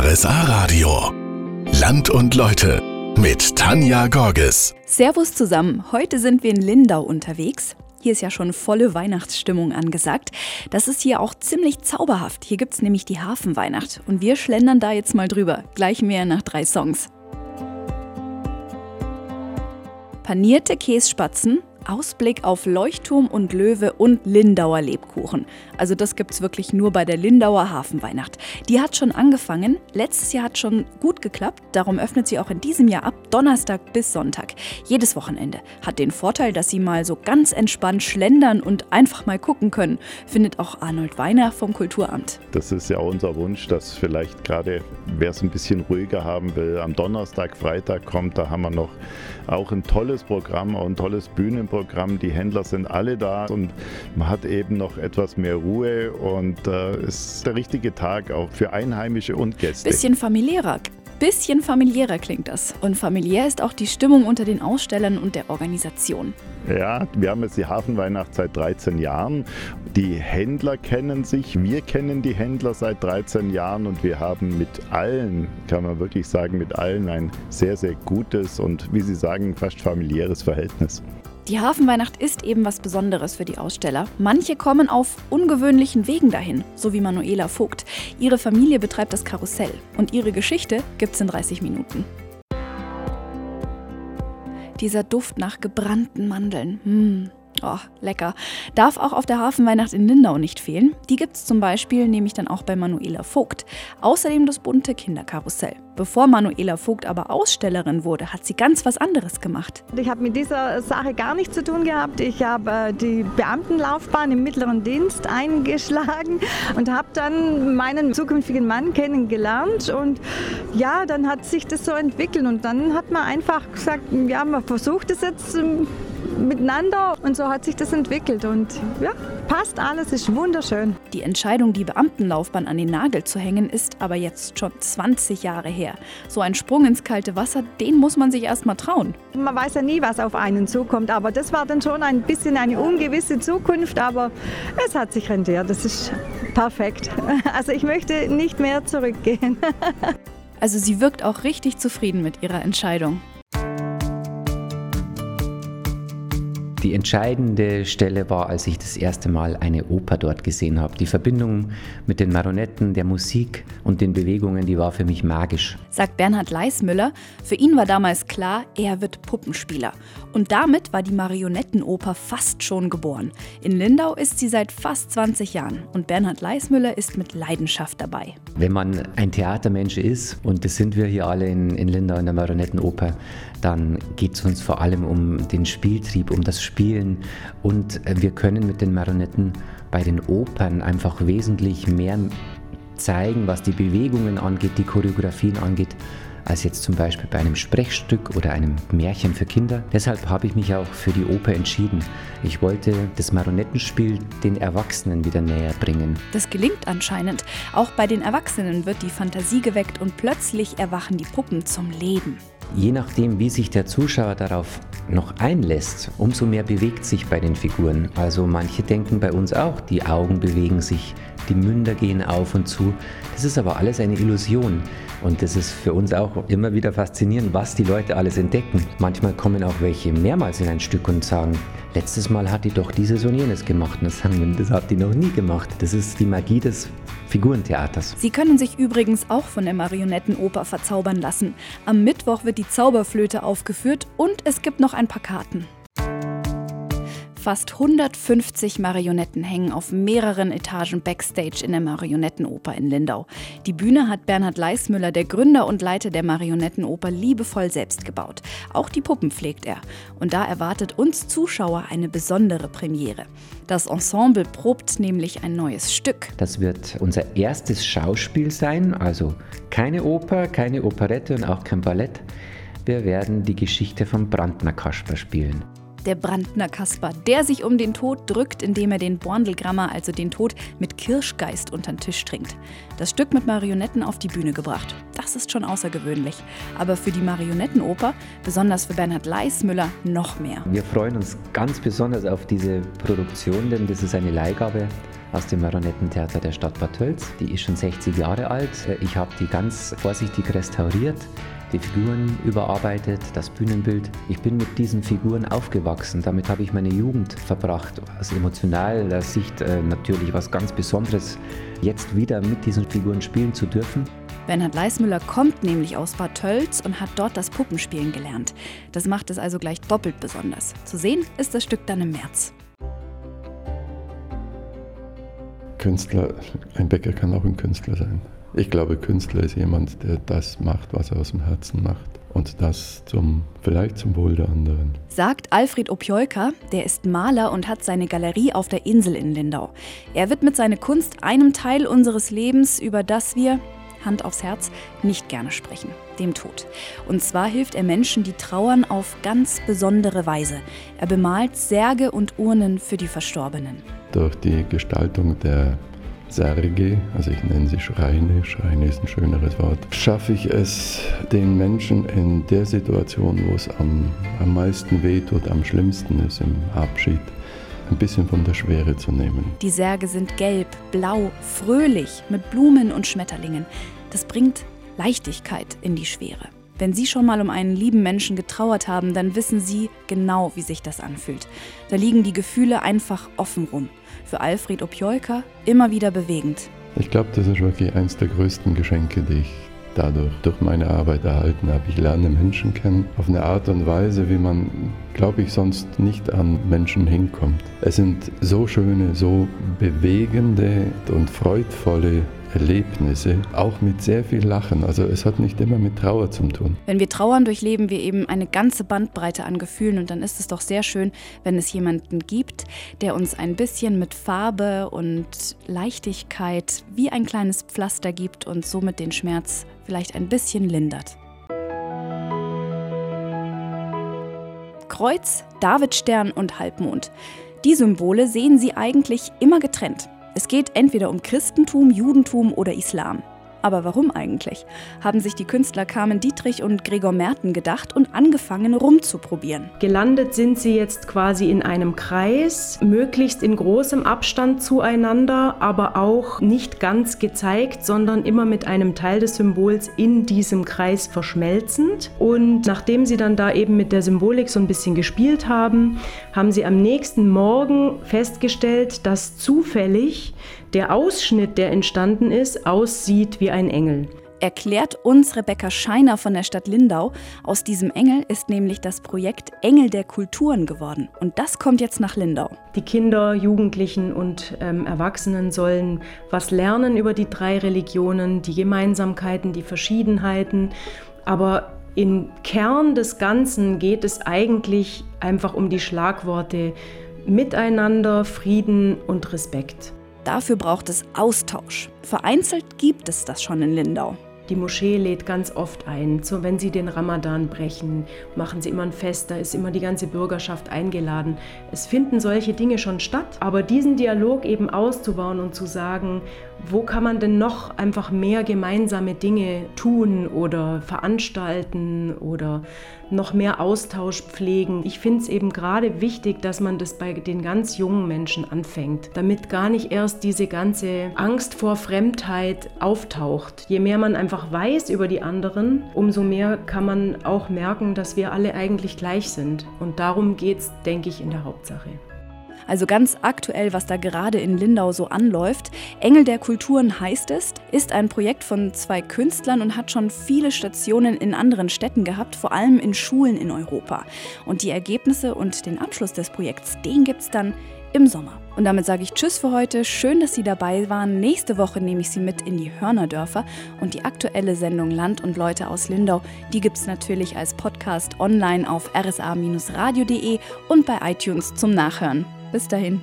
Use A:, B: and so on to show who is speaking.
A: RSA Radio. Land und Leute mit Tanja Gorges.
B: Servus zusammen. Heute sind wir in Lindau unterwegs. Hier ist ja schon volle Weihnachtsstimmung angesagt. Das ist hier auch ziemlich zauberhaft. Hier gibt es nämlich die Hafenweihnacht. Und wir schlendern da jetzt mal drüber. Gleich mehr nach drei Songs. Panierte Kässpatzen, Ausblick auf Leuchtturm und Löwe und Lindauer Lebkuchen. Also das gibt's wirklich nur bei der Lindauer Hafenweihnacht. Die hat schon angefangen. Letztes Jahr hat schon gut geklappt. Darum öffnet sie auch in diesem Jahr ab Donnerstag bis Sonntag. Jedes Wochenende. Hat den Vorteil, dass Sie mal so ganz entspannt schlendern und einfach mal gucken können. Findet auch Arnold Weiner vom Kulturamt.
C: Das ist ja unser Wunsch, dass vielleicht gerade wer es ein bisschen ruhiger haben will, am Donnerstag, Freitag kommt. Da haben wir noch auch ein tolles Programm, auch ein tolles Bühnenprogramm Programm. Die Händler sind alle da und man hat eben noch etwas mehr Ruhe und es äh, ist der richtige Tag auch für Einheimische und Gäste.
B: Bisschen familiärer. Bisschen familiärer klingt das. Und familiär ist auch die Stimmung unter den Ausstellern und der Organisation.
C: Ja, wir haben jetzt die Hafenweihnacht seit 13 Jahren. Die Händler kennen sich, wir kennen die Händler seit 13 Jahren und wir haben mit allen, kann man wirklich sagen, mit allen ein sehr, sehr gutes und, wie Sie sagen, fast familiäres Verhältnis.
B: Die Hafenweihnacht ist eben was Besonderes für die Aussteller. Manche kommen auf ungewöhnlichen Wegen dahin, so wie Manuela Vogt. Ihre Familie betreibt das Karussell und ihre Geschichte gibt's in 30 Minuten. Dieser Duft nach gebrannten Mandeln. Mmh. Oh, lecker. Darf auch auf der Hafenweihnacht in Lindau nicht fehlen. Die gibt es zum Beispiel nämlich dann auch bei Manuela Vogt. Außerdem das bunte Kinderkarussell. Bevor Manuela Vogt aber Ausstellerin wurde, hat sie ganz was anderes gemacht.
D: Ich habe mit dieser Sache gar nichts zu tun gehabt. Ich habe äh, die Beamtenlaufbahn im mittleren Dienst eingeschlagen und habe dann meinen zukünftigen Mann kennengelernt. Und ja, dann hat sich das so entwickelt. Und dann hat man einfach gesagt, ja, man versucht es jetzt ähm, miteinander und so hat sich das entwickelt und ja, passt alles, ist wunderschön.
B: Die Entscheidung, die Beamtenlaufbahn an den Nagel zu hängen, ist aber jetzt schon 20 Jahre her. So ein Sprung ins kalte Wasser, den muss man sich erst mal trauen.
D: Man weiß ja nie, was auf einen zukommt, aber das war dann schon ein bisschen eine ungewisse Zukunft, aber es hat sich rentiert, das ist perfekt. Also ich möchte nicht mehr zurückgehen.
B: Also sie wirkt auch richtig zufrieden mit ihrer Entscheidung.
E: Die entscheidende Stelle war, als ich das erste Mal eine Oper dort gesehen habe. Die Verbindung mit den Marionetten, der Musik und den Bewegungen, die war für mich magisch.
B: Sagt Bernhard Leismüller. Für ihn war damals klar, er wird Puppenspieler. Und damit war die Marionettenoper fast schon geboren. In Lindau ist sie seit fast 20 Jahren und Bernhard Leismüller ist mit Leidenschaft dabei.
E: Wenn man ein Theatermensch ist, und das sind wir hier alle in, in Lindau in der Marionettenoper, dann geht es uns vor allem um den Spieltrieb, um das Spielen und äh, wir können mit den Marionetten bei den Opern einfach wesentlich mehr zeigen, was die Bewegungen angeht, die Choreografien angeht, als jetzt zum Beispiel bei einem Sprechstück oder einem Märchen für Kinder. Deshalb habe ich mich auch für die Oper entschieden. Ich wollte das Marionettenspiel den Erwachsenen wieder näher bringen.
B: Das gelingt anscheinend. Auch bei den Erwachsenen wird die Fantasie geweckt und plötzlich erwachen die Puppen zum Leben.
E: Je nachdem, wie sich der Zuschauer darauf noch einlässt, umso mehr bewegt sich bei den Figuren. Also manche denken bei uns auch, die Augen bewegen sich, die Münder gehen auf und zu. Das ist aber alles eine Illusion. Und das ist für uns auch immer wieder faszinierend, was die Leute alles entdecken. Manchmal kommen auch welche mehrmals in ein Stück und sagen, letztes Mal hat die doch dieses und jenes gemacht. Und das sagen wir, das hat die noch nie gemacht. Das ist die Magie des Figurentheaters.
B: Sie können sich übrigens auch von der Marionettenoper verzaubern lassen. Am Mittwoch wird die Zauberflöte aufgeführt und es gibt noch ein paar Karten. Fast 150 Marionetten hängen auf mehreren Etagen Backstage in der Marionettenoper in Lindau. Die Bühne hat Bernhard Leismüller, der Gründer und Leiter der Marionettenoper, liebevoll selbst gebaut. Auch die Puppen pflegt er. Und da erwartet uns Zuschauer eine besondere Premiere. Das Ensemble probt nämlich ein neues Stück.
E: Das wird unser erstes Schauspiel sein, also keine Oper, keine Operette und auch kein Ballett. Wir werden die Geschichte vom Brandner Kasper spielen
B: der Brandner Kasper, der sich um den Tod drückt, indem er den Borndelgrammer, also den Tod, mit Kirschgeist unter den Tisch trinkt. Das Stück mit Marionetten auf die Bühne gebracht. Das ist schon außergewöhnlich. Aber für die Marionettenoper, besonders für Bernhard Leismüller, noch mehr.
E: Wir freuen uns ganz besonders auf diese Produktion, denn das ist eine Leihgabe aus dem Marionettentheater der Stadt Bad Tölz. Die ist schon 60 Jahre alt. Ich habe die ganz vorsichtig restauriert die Figuren überarbeitet, das Bühnenbild. Ich bin mit diesen Figuren aufgewachsen. Damit habe ich meine Jugend verbracht. Aus emotionaler Sicht äh, natürlich was ganz Besonderes, jetzt wieder mit diesen Figuren spielen zu dürfen.
B: Bernhard Leismüller kommt nämlich aus Bad Tölz und hat dort das Puppenspielen gelernt. Das macht es also gleich doppelt besonders. Zu sehen ist das Stück dann im März.
F: Künstler, ein Bäcker kann auch ein Künstler sein. Ich glaube, Künstler ist jemand, der das macht, was er aus dem Herzen macht. Und das zum, vielleicht zum Wohl der anderen.
B: Sagt Alfred Opjolka, der ist Maler und hat seine Galerie auf der Insel in Lindau. Er widmet seine Kunst einem Teil unseres Lebens, über das wir, Hand aufs Herz, nicht gerne sprechen, dem Tod. Und zwar hilft er Menschen, die trauern, auf ganz besondere Weise. Er bemalt Särge und Urnen für die Verstorbenen.
F: Durch die Gestaltung der Särge, also ich nenne sie Schreine, Schreine ist ein schöneres Wort, schaffe ich es den Menschen in der Situation, wo es am, am meisten wehtut, am schlimmsten ist im Abschied, ein bisschen von der Schwere zu nehmen.
B: Die Särge sind gelb, blau, fröhlich, mit Blumen und Schmetterlingen. Das bringt Leichtigkeit in die Schwere. Wenn Sie schon mal um einen lieben Menschen getrauert haben, dann wissen Sie genau, wie sich das anfühlt. Da liegen die Gefühle einfach offen rum für Alfred Opjolka immer wieder bewegend.
F: Ich glaube, das ist wirklich eines der größten Geschenke, die ich dadurch durch meine Arbeit erhalten habe. Ich lerne Menschen kennen auf eine Art und Weise, wie man, glaube ich, sonst nicht an Menschen hinkommt. Es sind so schöne, so bewegende und freudvolle Erlebnisse, auch mit sehr viel Lachen. Also es hat nicht immer mit Trauer zu tun.
B: Wenn wir trauern, durchleben wir eben eine ganze Bandbreite an Gefühlen und dann ist es doch sehr schön, wenn es jemanden gibt, der uns ein bisschen mit Farbe und Leichtigkeit wie ein kleines Pflaster gibt und somit den Schmerz vielleicht ein bisschen lindert. Kreuz, Davidstern und Halbmond. Die Symbole sehen Sie eigentlich immer getrennt. Es geht entweder um Christentum, Judentum oder Islam. Aber warum eigentlich? Haben sich die Künstler Carmen Dietrich und Gregor Merten gedacht und angefangen rumzuprobieren.
G: Gelandet sind sie jetzt quasi in einem Kreis, möglichst in großem Abstand zueinander, aber auch nicht ganz gezeigt, sondern immer mit einem Teil des Symbols in diesem Kreis verschmelzend. Und nachdem sie dann da eben mit der Symbolik so ein bisschen gespielt haben, haben sie am nächsten Morgen festgestellt, dass zufällig der Ausschnitt, der entstanden ist, aussieht wie ein Engel.
B: Erklärt uns Rebecca Scheiner von der Stadt Lindau. Aus diesem Engel ist nämlich das Projekt Engel der Kulturen geworden. Und das kommt jetzt nach Lindau.
G: Die Kinder, Jugendlichen und ähm, Erwachsenen sollen was lernen über die drei Religionen, die Gemeinsamkeiten, die Verschiedenheiten. Aber im Kern des Ganzen geht es eigentlich einfach um die Schlagworte Miteinander, Frieden und Respekt.
B: Dafür braucht es Austausch. Vereinzelt gibt es das schon in Lindau.
G: Die Moschee lädt ganz oft ein. So, wenn sie den Ramadan brechen, machen sie immer ein Fest, da ist immer die ganze Bürgerschaft eingeladen. Es finden solche Dinge schon statt, aber diesen Dialog eben auszubauen und zu sagen, wo kann man denn noch einfach mehr gemeinsame Dinge tun oder veranstalten oder noch mehr Austausch pflegen. Ich finde es eben gerade wichtig, dass man das bei den ganz jungen Menschen anfängt, damit gar nicht erst diese ganze Angst vor Fremdheit auftaucht. Je mehr man einfach weiß über die anderen, umso mehr kann man auch merken, dass wir alle eigentlich gleich sind. Und darum geht es, denke ich, in der Hauptsache.
B: Also ganz aktuell, was da gerade in Lindau so anläuft. Engel der Kulturen heißt es, ist ein Projekt von zwei Künstlern und hat schon viele Stationen in anderen Städten gehabt, vor allem in Schulen in Europa. Und die Ergebnisse und den Abschluss des Projekts, den gibt es dann im Sommer. Und damit sage ich Tschüss für heute. Schön, dass Sie dabei waren. Nächste Woche nehme ich Sie mit in die Hörnerdörfer. Und die aktuelle Sendung Land und Leute aus Lindau, die gibt es natürlich als Podcast online auf rsa-radio.de und bei iTunes zum Nachhören. Bis dahin.